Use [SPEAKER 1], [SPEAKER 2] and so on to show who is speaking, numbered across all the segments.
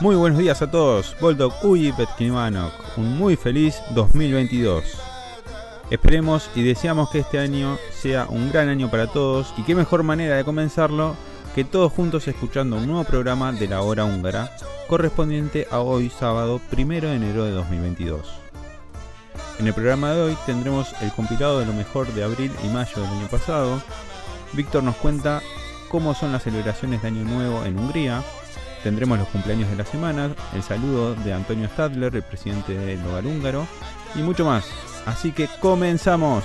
[SPEAKER 1] Muy buenos días a todos, Boldog Petkinvanok, un muy feliz 2022. Esperemos y deseamos que este año sea un gran año para todos y qué mejor manera de comenzarlo que todos juntos escuchando un nuevo programa de la hora húngara correspondiente a hoy sábado 1 de enero de 2022. En el programa de hoy tendremos el compilado de lo mejor de abril y mayo del año pasado. Víctor nos cuenta cómo son las celebraciones de Año Nuevo en Hungría, Tendremos los cumpleaños de la semana, el saludo de Antonio Stadler, el presidente del hogar húngaro, y mucho más. Así que comenzamos.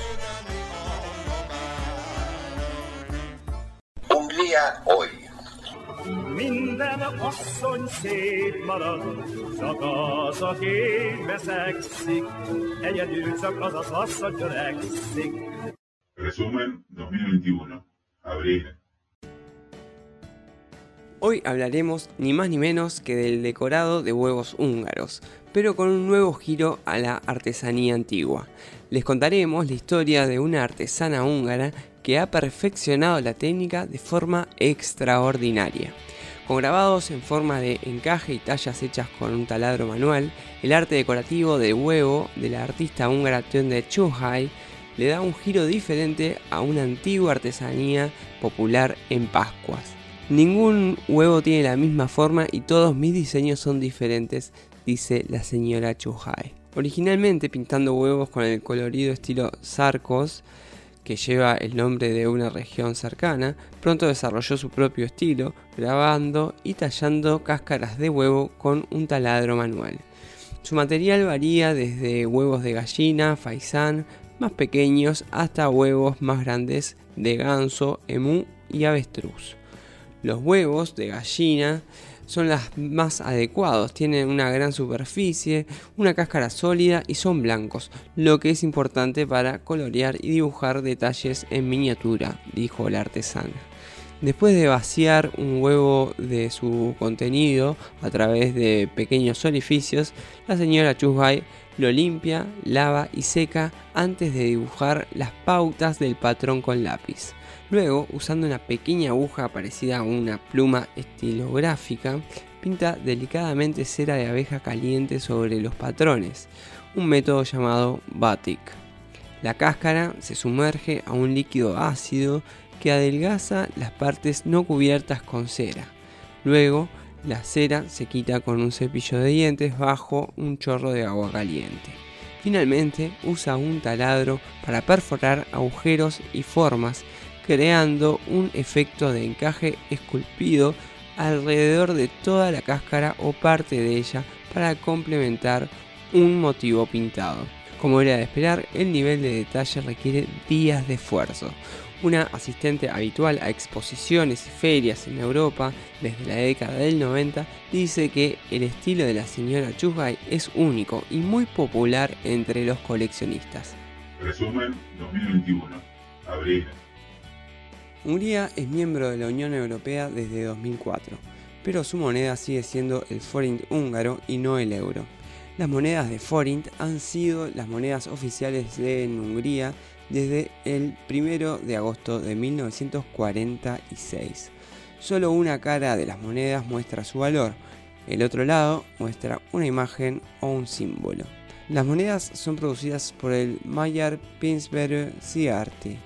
[SPEAKER 2] Minden asszony szép marad, csak az, aki veszekszik, egyedül csak az az asszony törekszik.
[SPEAKER 3] Resumen 2021. Abril.
[SPEAKER 4] Hoy hablaremos ni más ni menos que del decorado de huevos húngaros, pero con un nuevo giro a la artesanía antigua. Les contaremos la historia de una artesana húngara que ha perfeccionado la técnica de forma extraordinaria. Con grabados en forma de encaje y tallas hechas con un taladro manual, el arte decorativo de huevo de la artista húngara Tönde Chuhai le da un giro diferente a una antigua artesanía popular en Pascuas. Ningún huevo tiene la misma forma y todos mis diseños son diferentes, dice la señora Chuhai. Originalmente pintando huevos con el colorido estilo Sarcos, que lleva el nombre de una región cercana, pronto desarrolló su propio estilo, grabando y tallando cáscaras de huevo con un taladro manual. Su material varía desde huevos de gallina, faisán, más pequeños, hasta huevos más grandes de ganso, emú y avestruz. Los huevos de gallina son los más adecuados, tienen una gran superficie, una cáscara sólida y son blancos, lo que es importante para colorear y dibujar detalles en miniatura, dijo la artesana. Después de vaciar un huevo de su contenido a través de pequeños orificios, la señora Chuhai lo limpia, lava y seca antes de dibujar las pautas del patrón con lápiz. Luego, usando una pequeña aguja parecida a una pluma estilográfica, pinta delicadamente cera de abeja caliente sobre los patrones, un método llamado batik. La cáscara se sumerge a un líquido ácido que adelgaza las partes no cubiertas con cera. Luego, la cera se quita con un cepillo de dientes bajo un chorro de agua caliente. Finalmente, usa un taladro para perforar agujeros y formas creando un efecto de encaje esculpido alrededor de toda la cáscara o parte de ella para complementar un motivo pintado. Como era de esperar, el nivel de detalle requiere días de esfuerzo. Una asistente habitual a exposiciones y ferias en Europa desde la década del 90 dice que el estilo de la señora Chugai es único y muy popular entre los coleccionistas.
[SPEAKER 3] Resumen 2021. Abril.
[SPEAKER 4] Hungría es miembro de la Unión Europea desde 2004, pero su moneda sigue siendo el forint húngaro y no el euro. Las monedas de forint han sido las monedas oficiales de Hungría desde el 1 de agosto de 1946. Solo una cara de las monedas muestra su valor, el otro lado muestra una imagen o un símbolo. Las monedas son producidas por el Magyar Pinsberg Siarti,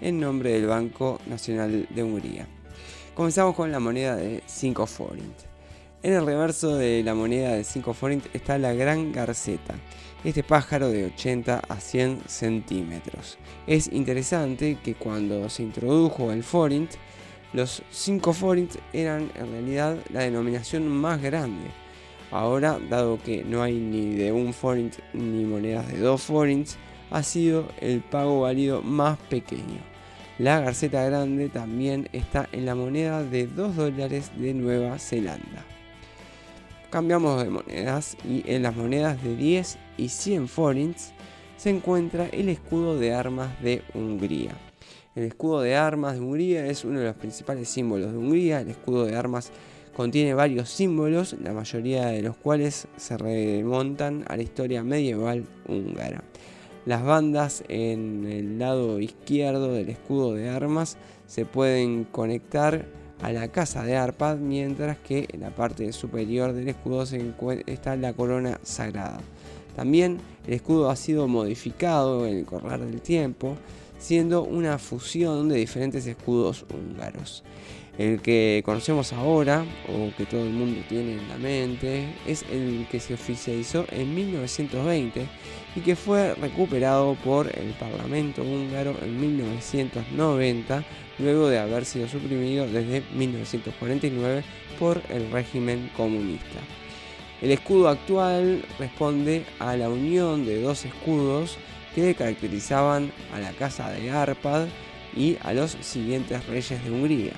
[SPEAKER 4] en nombre del Banco Nacional de Hungría. Comenzamos con la moneda de 5 forint. En el reverso de la moneda de 5 forint está la gran garceta, este pájaro de 80 a 100 centímetros. Es interesante que cuando se introdujo el forint, Los 5 forints eran en realidad la denominación más grande. Ahora, dado que no hay ni de un forint ni monedas de 2 forints, ha sido el pago válido más pequeño. La garceta grande también está en la moneda de 2 dólares de Nueva Zelanda. Cambiamos de monedas y en las monedas de 10 y 100 forints se encuentra el escudo de armas de Hungría. El escudo de armas de Hungría es uno de los principales símbolos de Hungría. El escudo de armas contiene varios símbolos, la mayoría de los cuales se remontan a la historia medieval húngara. Las bandas en el lado izquierdo del escudo de armas se pueden conectar a la casa de Arpad, mientras que en la parte superior del escudo se está la corona sagrada. También el escudo ha sido modificado en el correr del tiempo, siendo una fusión de diferentes escudos húngaros. El que conocemos ahora, o que todo el mundo tiene en la mente, es el que se oficializó en 1920 y que fue recuperado por el Parlamento húngaro en 1990, luego de haber sido suprimido desde 1949 por el régimen comunista. El escudo actual responde a la unión de dos escudos que caracterizaban a la casa de Arpad y a los siguientes reyes de Hungría.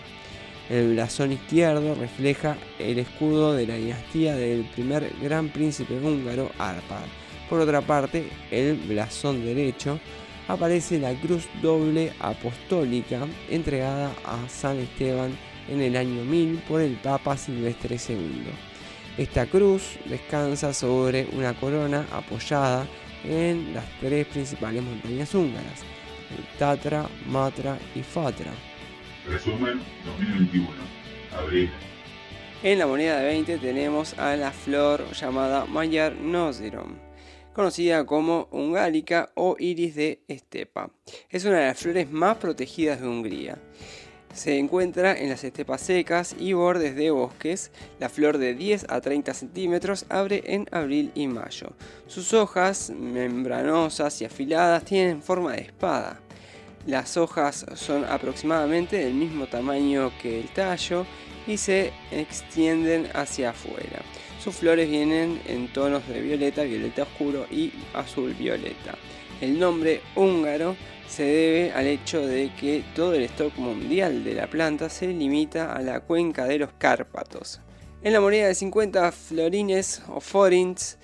[SPEAKER 4] El blasón izquierdo refleja el escudo de la dinastía del primer gran príncipe húngaro Arpad. Por otra parte, el blasón derecho aparece la cruz doble apostólica entregada a San Esteban en el año 1000 por el Papa Silvestre II. Esta cruz descansa sobre una corona apoyada en las tres principales montañas húngaras, el Tatra, Matra y Fatra.
[SPEAKER 3] Resumen 2021. Abril.
[SPEAKER 4] En la moneda de 20 tenemos a la flor llamada Mayar Nozirom, conocida como ungálica o iris de estepa. Es una de las flores más protegidas de Hungría. Se encuentra en las estepas secas y bordes de bosques. La flor de 10 a 30 centímetros abre en abril y mayo. Sus hojas, membranosas y afiladas, tienen forma de espada. Las hojas son aproximadamente del mismo tamaño que el tallo y se extienden hacia afuera. Sus flores vienen en tonos de violeta, violeta oscuro y azul violeta. El nombre húngaro se debe al hecho de que todo el stock mundial de la planta se limita a la cuenca de los Cárpatos. En la moneda de 50 florines o forints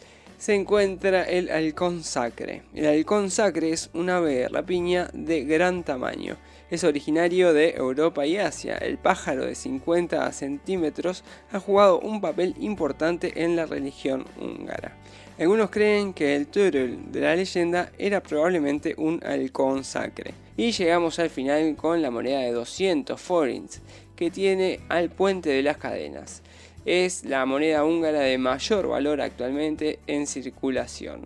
[SPEAKER 4] se encuentra el halcón sacre. El halcón sacre es un ave de rapiña de gran tamaño. Es originario de Europa y Asia. El pájaro de 50 centímetros ha jugado un papel importante en la religión húngara. Algunos creen que el turul de la leyenda era probablemente un halcón sacre. Y llegamos al final con la moneda de 200 forints, que tiene al puente de las cadenas. Es la moneda húngara de mayor valor actualmente en circulación.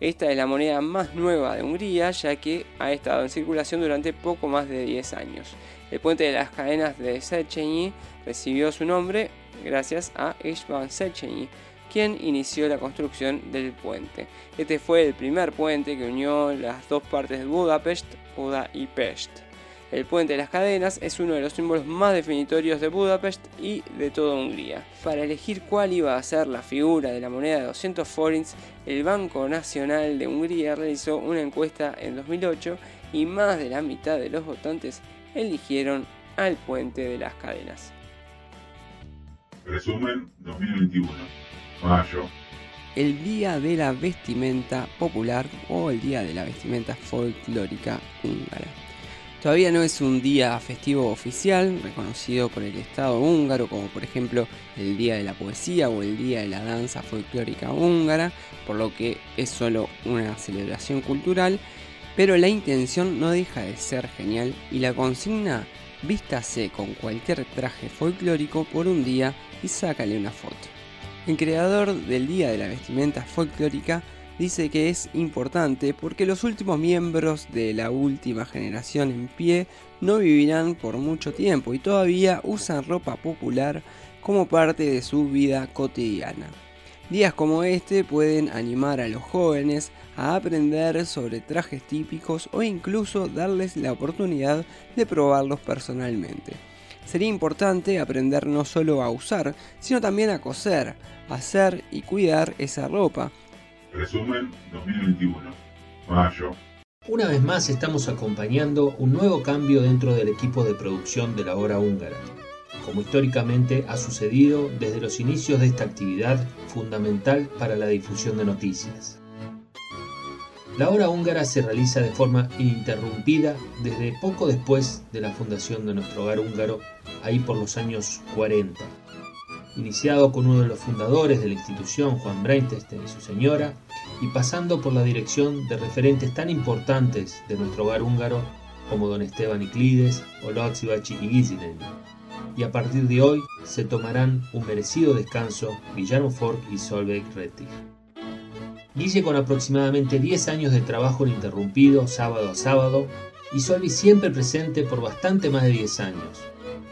[SPEAKER 4] Esta es la moneda más nueva de Hungría, ya que ha estado en circulación durante poco más de 10 años. El puente de las cadenas de Széchenyi recibió su nombre gracias a István Széchenyi, quien inició la construcción del puente. Este fue el primer puente que unió las dos partes de Budapest, Buda y Pest. El puente de las cadenas es uno de los símbolos más definitorios de Budapest y de toda Hungría. Para elegir cuál iba a ser la figura de la moneda de 200 forints, el Banco Nacional de Hungría realizó una encuesta en 2008 y más de la mitad de los votantes eligieron al puente de las cadenas.
[SPEAKER 3] Resumen 2021. Mayo.
[SPEAKER 4] El Día de la Vestimenta Popular o el Día de la Vestimenta Folclórica Húngara. Todavía no es un día festivo oficial reconocido por el Estado húngaro, como por ejemplo el Día de la Poesía o el Día de la Danza Folclórica Húngara, por lo que es solo una celebración cultural, pero la intención no deja de ser genial y la consigna vístase con cualquier traje folclórico por un día y sácale una foto. El creador del Día de la Vestimenta Folclórica dice que es importante porque los últimos miembros de la última generación en pie no vivirán por mucho tiempo y todavía usan ropa popular como parte de su vida cotidiana. Días como este pueden animar a los jóvenes a aprender sobre trajes típicos o incluso darles la oportunidad de probarlos personalmente. sería importante aprender no solo a usar, sino también a coser, hacer y cuidar esa ropa.
[SPEAKER 3] Resumen 2021. Mayo.
[SPEAKER 5] Una vez más estamos acompañando un nuevo cambio dentro del equipo de producción de la hora húngara, como históricamente ha sucedido desde los inicios de esta actividad fundamental para la difusión de noticias. La hora húngara se realiza de forma ininterrumpida desde poco después de la fundación de nuestro hogar húngaro, ahí por los años 40. Iniciado con uno de los fundadores de la institución, Juan Breinteste y su señora, y pasando por la dirección de referentes tan importantes de nuestro hogar húngaro como don Esteban Iclides, Olotzi Bachi y Gizinen. Y a partir de hoy se tomarán un merecido descanso Villano Fork y Solveig Rettig. Guille con aproximadamente 10 años de trabajo ininterrumpido sábado a sábado y Solvi siempre presente por bastante más de 10 años.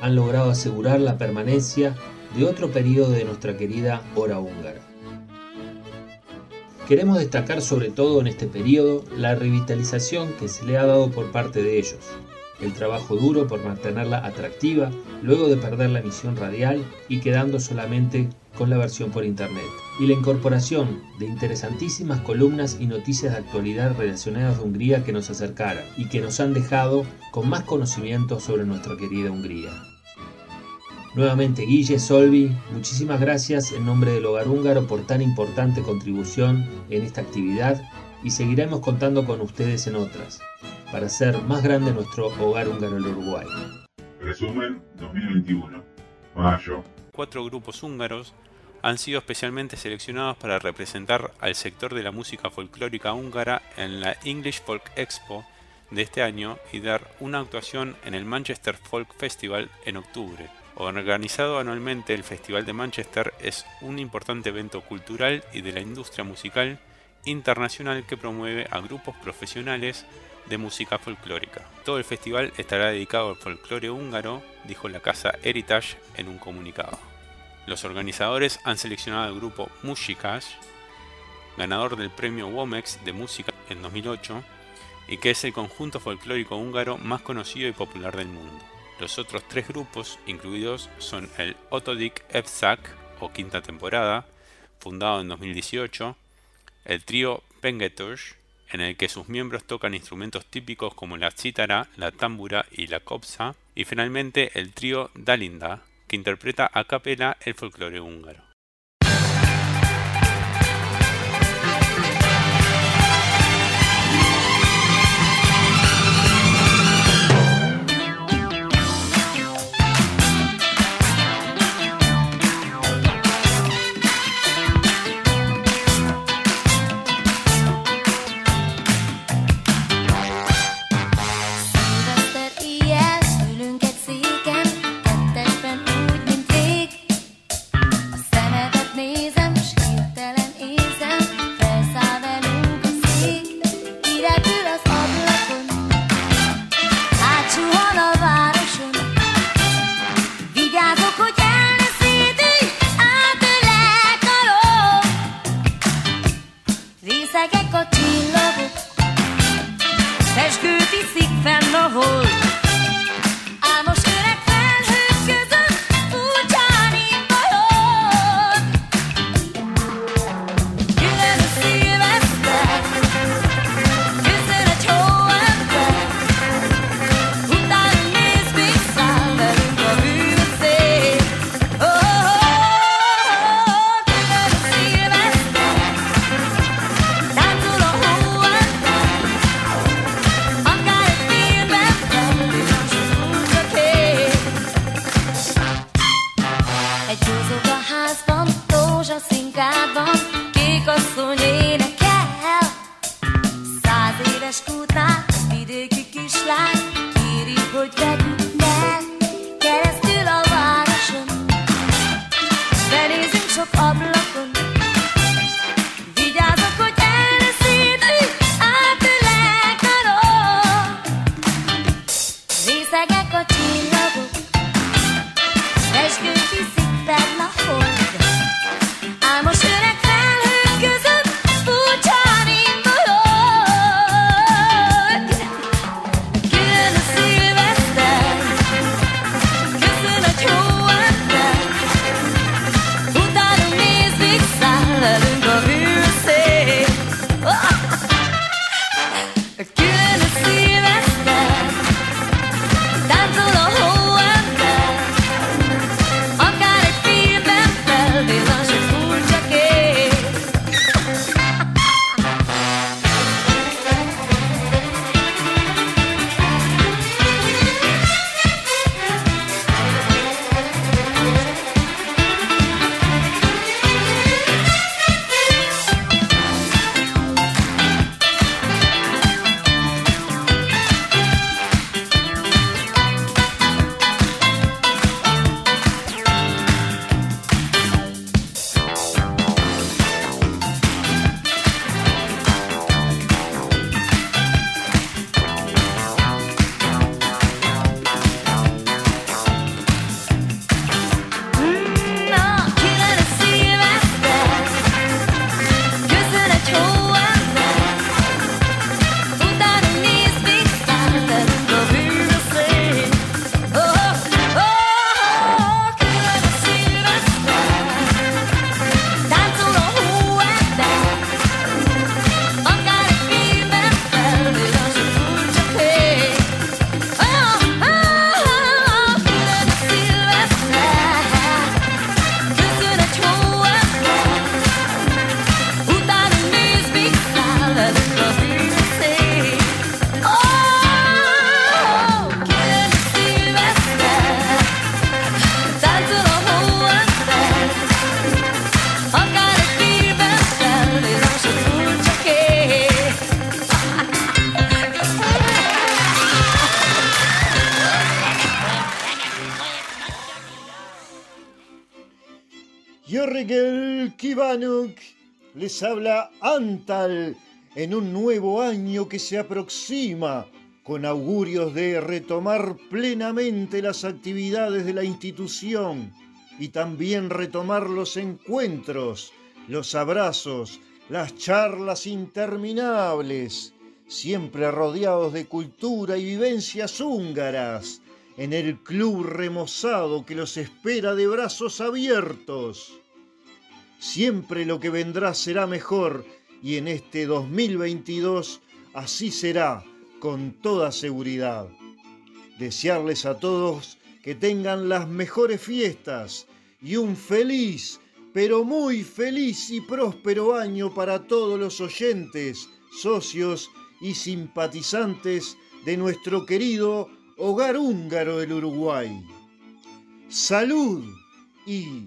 [SPEAKER 5] Han logrado asegurar la permanencia de otro periodo de nuestra querida hora húngara. Queremos destacar sobre todo en este periodo la revitalización que se le ha dado por parte de ellos, el trabajo duro por mantenerla atractiva luego de perder la emisión radial y quedando solamente con la versión por internet, y la incorporación de interesantísimas columnas y noticias de actualidad relacionadas a Hungría que nos acercaran y que nos han dejado con más conocimiento sobre nuestra querida Hungría. Nuevamente Guille, Solvi, muchísimas gracias en nombre del Hogar Húngaro por tan importante contribución en esta actividad y seguiremos contando con ustedes en otras, para hacer más grande nuestro Hogar Húngaro en Uruguay.
[SPEAKER 3] Resumen 2021. Mayo.
[SPEAKER 1] Cuatro grupos húngaros han sido especialmente seleccionados para representar al sector de la música folclórica húngara en la English Folk Expo de este año y dar una actuación en el Manchester Folk Festival en octubre. Organizado anualmente, el Festival de Manchester es un importante evento cultural y de la industria musical internacional que promueve a grupos profesionales de música folclórica. Todo el festival estará dedicado al folclore húngaro, dijo la casa Heritage en un comunicado. Los organizadores han seleccionado al grupo Musikas, ganador del premio Womex de música en 2008, y que es el conjunto folclórico húngaro más conocido y popular del mundo. Los otros tres grupos incluidos son el Otodik Evsak o quinta temporada, fundado en 2018, el trío Pengetush, en el que sus miembros tocan instrumentos típicos como la cítara, la tambura y la kopsa, y finalmente el trío Dalinda, que interpreta a capela el folclore húngaro.
[SPEAKER 6] Les habla Antal en un nuevo año que se aproxima con augurios de retomar plenamente las actividades de la institución y también retomar los encuentros, los abrazos, las charlas interminables, siempre rodeados de cultura y vivencias húngaras, en el club remozado que los espera de brazos abiertos. Siempre lo que vendrá será mejor y en este 2022 así será con toda seguridad. Desearles a todos que tengan las mejores fiestas y un feliz, pero muy feliz y próspero año para todos los oyentes, socios y simpatizantes de nuestro querido hogar húngaro del Uruguay. Salud y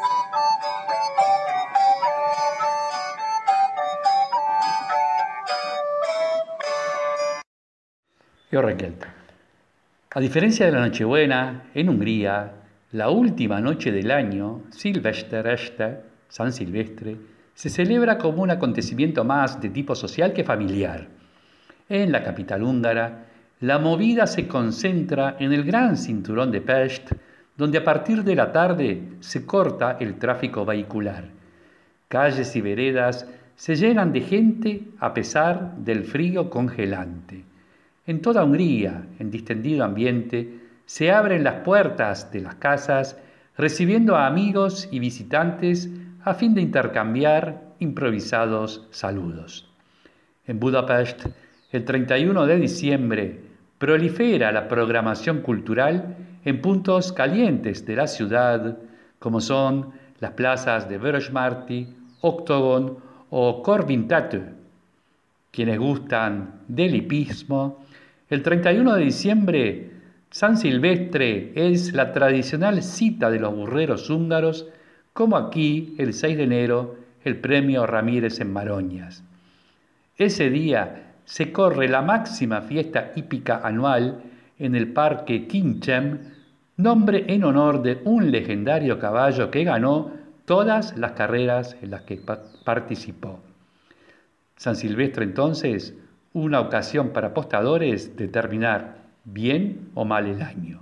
[SPEAKER 7] A diferencia de la Nochebuena, en Hungría, la última noche del año, Silvestereste, San Silvestre, se celebra como un acontecimiento más de tipo social que familiar. En la capital húngara, la movida se concentra en el gran cinturón de Pest, donde a partir de la tarde se corta el tráfico vehicular. Calles y veredas se llenan de gente a pesar del frío congelante. En toda Hungría, en distendido ambiente, se abren las puertas de las casas recibiendo a amigos y visitantes a fin de intercambiar improvisados saludos. En Budapest, el 31 de diciembre, prolifera la programación cultural en puntos calientes de la ciudad, como son las plazas de Vörösmarty, Octogon o Corvintate. Quienes gustan del hipismo, el 31 de diciembre San Silvestre es la tradicional cita de los burreros húngaros, como aquí el 6 de enero el premio Ramírez en Maroñas. Ese día se corre la máxima fiesta hípica anual en el Parque Kinchem, nombre en honor de un legendario caballo que ganó todas las carreras en las que participó. San Silvestre entonces, una ocasión para apostadores de terminar bien o mal el año.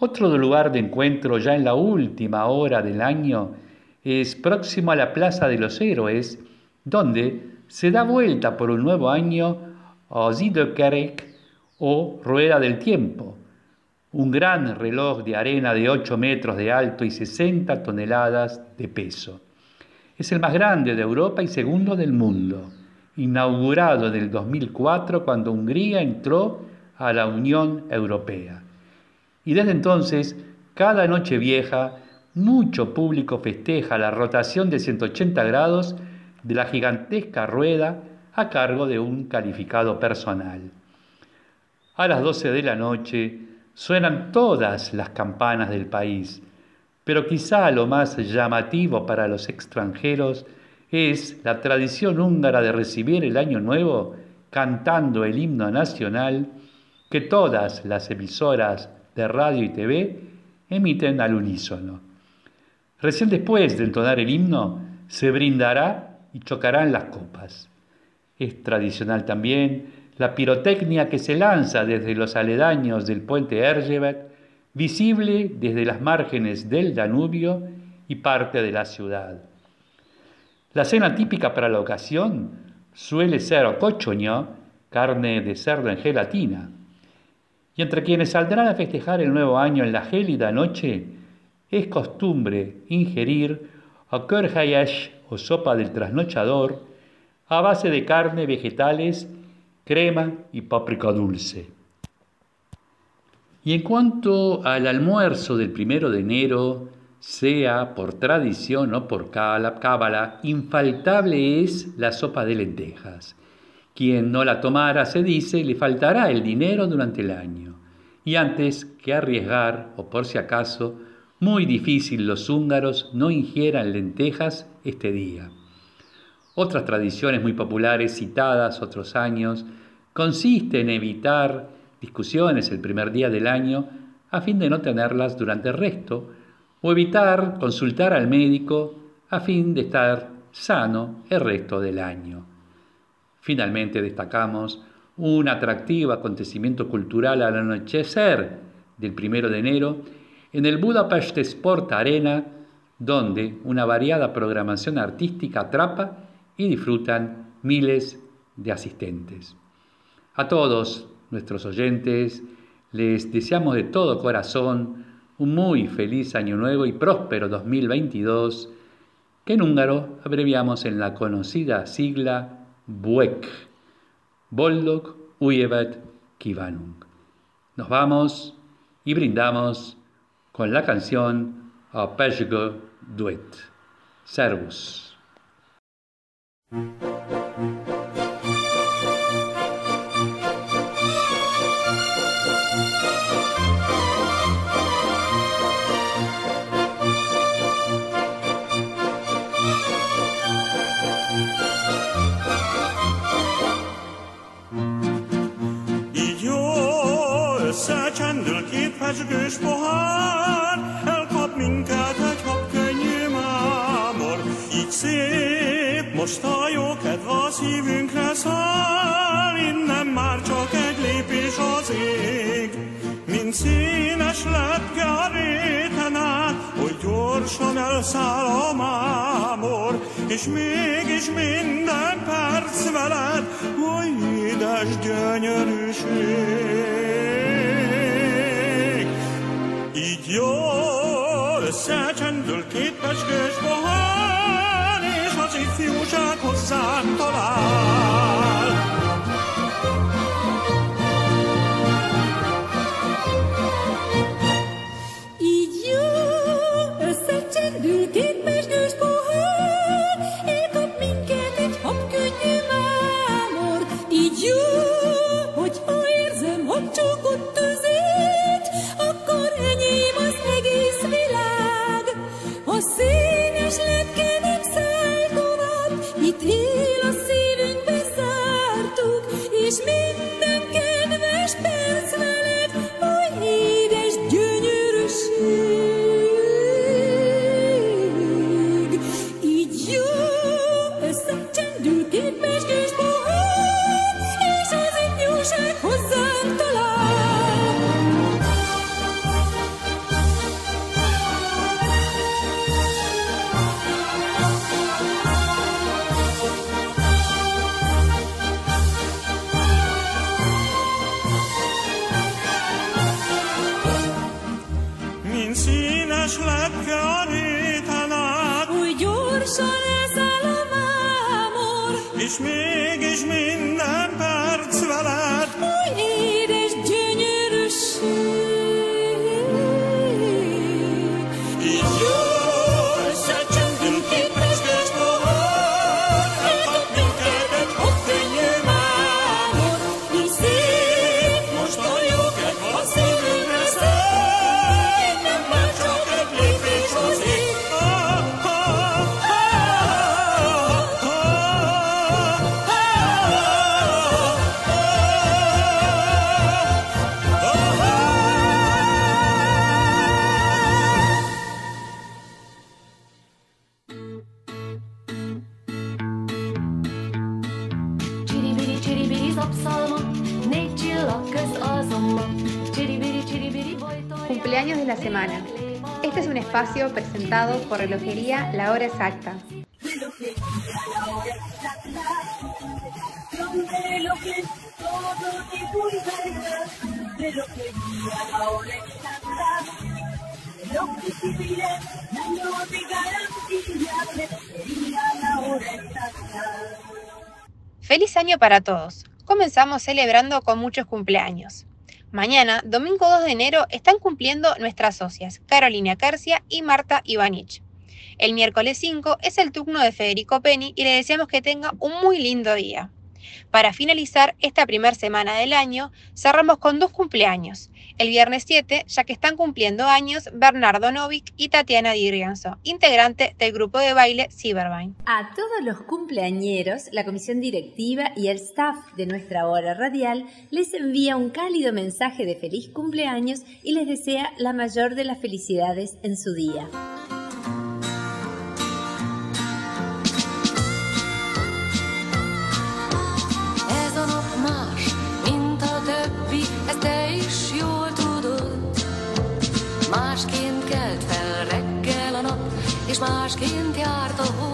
[SPEAKER 7] Otro lugar de encuentro ya en la última hora del año es próximo a la Plaza de los Héroes, donde se da vuelta por un nuevo año a Zidokerek o Rueda del Tiempo, un gran reloj de arena de 8 metros de alto y 60 toneladas de peso. Es el más grande de Europa y segundo del mundo, inaugurado en el 2004 cuando Hungría entró a la Unión Europea. Y desde entonces, cada noche vieja, mucho público festeja la rotación de 180 grados de la gigantesca rueda a cargo de un calificado personal. A las 12 de la noche suenan todas las campanas del país, pero quizá lo más llamativo para los extranjeros es la tradición húngara de recibir el año nuevo cantando el himno nacional que todas las emisoras de radio y TV emiten al unísono. Recién después de entonar el himno, se brindará y chocarán las copas. Es tradicional también la pirotecnia que se lanza desde los aledaños del puente Ergebet, visible desde las márgenes del Danubio y parte de la ciudad. La cena típica para la ocasión suele ser ocochoño, carne de cerdo en gelatina, y entre quienes saldrán a festejar el nuevo año en la gélida noche, es costumbre ingerir a körhayash o sopa del trasnochador a base de carne, vegetales, crema y páprica dulce. Y en cuanto al almuerzo del primero de enero, sea por tradición o por cábala, infaltable es la sopa de lentejas. Quien no la tomara, se dice, le faltará el dinero durante el año. Y antes que arriesgar, o por si acaso, muy difícil los húngaros no ingieran lentejas este día. Otras tradiciones muy populares citadas otros años consiste en evitar discusiones el primer día del año a fin de no tenerlas durante el resto, o evitar consultar al médico a fin de estar sano el resto del año. Finalmente destacamos un atractivo acontecimiento cultural al anochecer del primero de enero en el Budapest Sport Arena, donde una variada programación artística atrapa y disfrutan miles de asistentes. A todos nuestros oyentes les deseamos de todo corazón un muy feliz año nuevo y próspero 2022, que en húngaro abreviamos en la conocida sigla BUEK, Boldog Ujevet Kivanung. Nos vamos y brindamos con la canción A Peshgo Duet. Servus.
[SPEAKER 2] Most a jó kedv a szívünkre száll, innen már csak egy lépés az ég. Mint színes lepke a réten át, hogy gyorsan elszáll a mámor, és mégis minden perc veled, oly édes gyönyörűség. Így jól összecsendül két pecskős pohár, ifjúság hozzánk talál.
[SPEAKER 8] Így
[SPEAKER 9] por Relojería La Hora Exacta. Feliz año para todos. Comenzamos celebrando con muchos cumpleaños. Mañana, domingo 2 de enero, están cumpliendo nuestras socias, Carolina Carcia y Marta Ivanich. El miércoles 5 es el turno de Federico Penny y le deseamos que tenga un muy lindo día. Para finalizar esta primera semana del año, cerramos con dos cumpleaños. El viernes 7, ya que están cumpliendo años Bernardo Novik y Tatiana Di Rienzo, integrante del grupo de baile Cyberbine.
[SPEAKER 10] A todos los cumpleañeros, la comisión directiva y el staff de nuestra hora radial les envía un cálido mensaje de feliz cumpleaños y les desea la mayor de las felicidades en su día.
[SPEAKER 11] És másként járt a hold.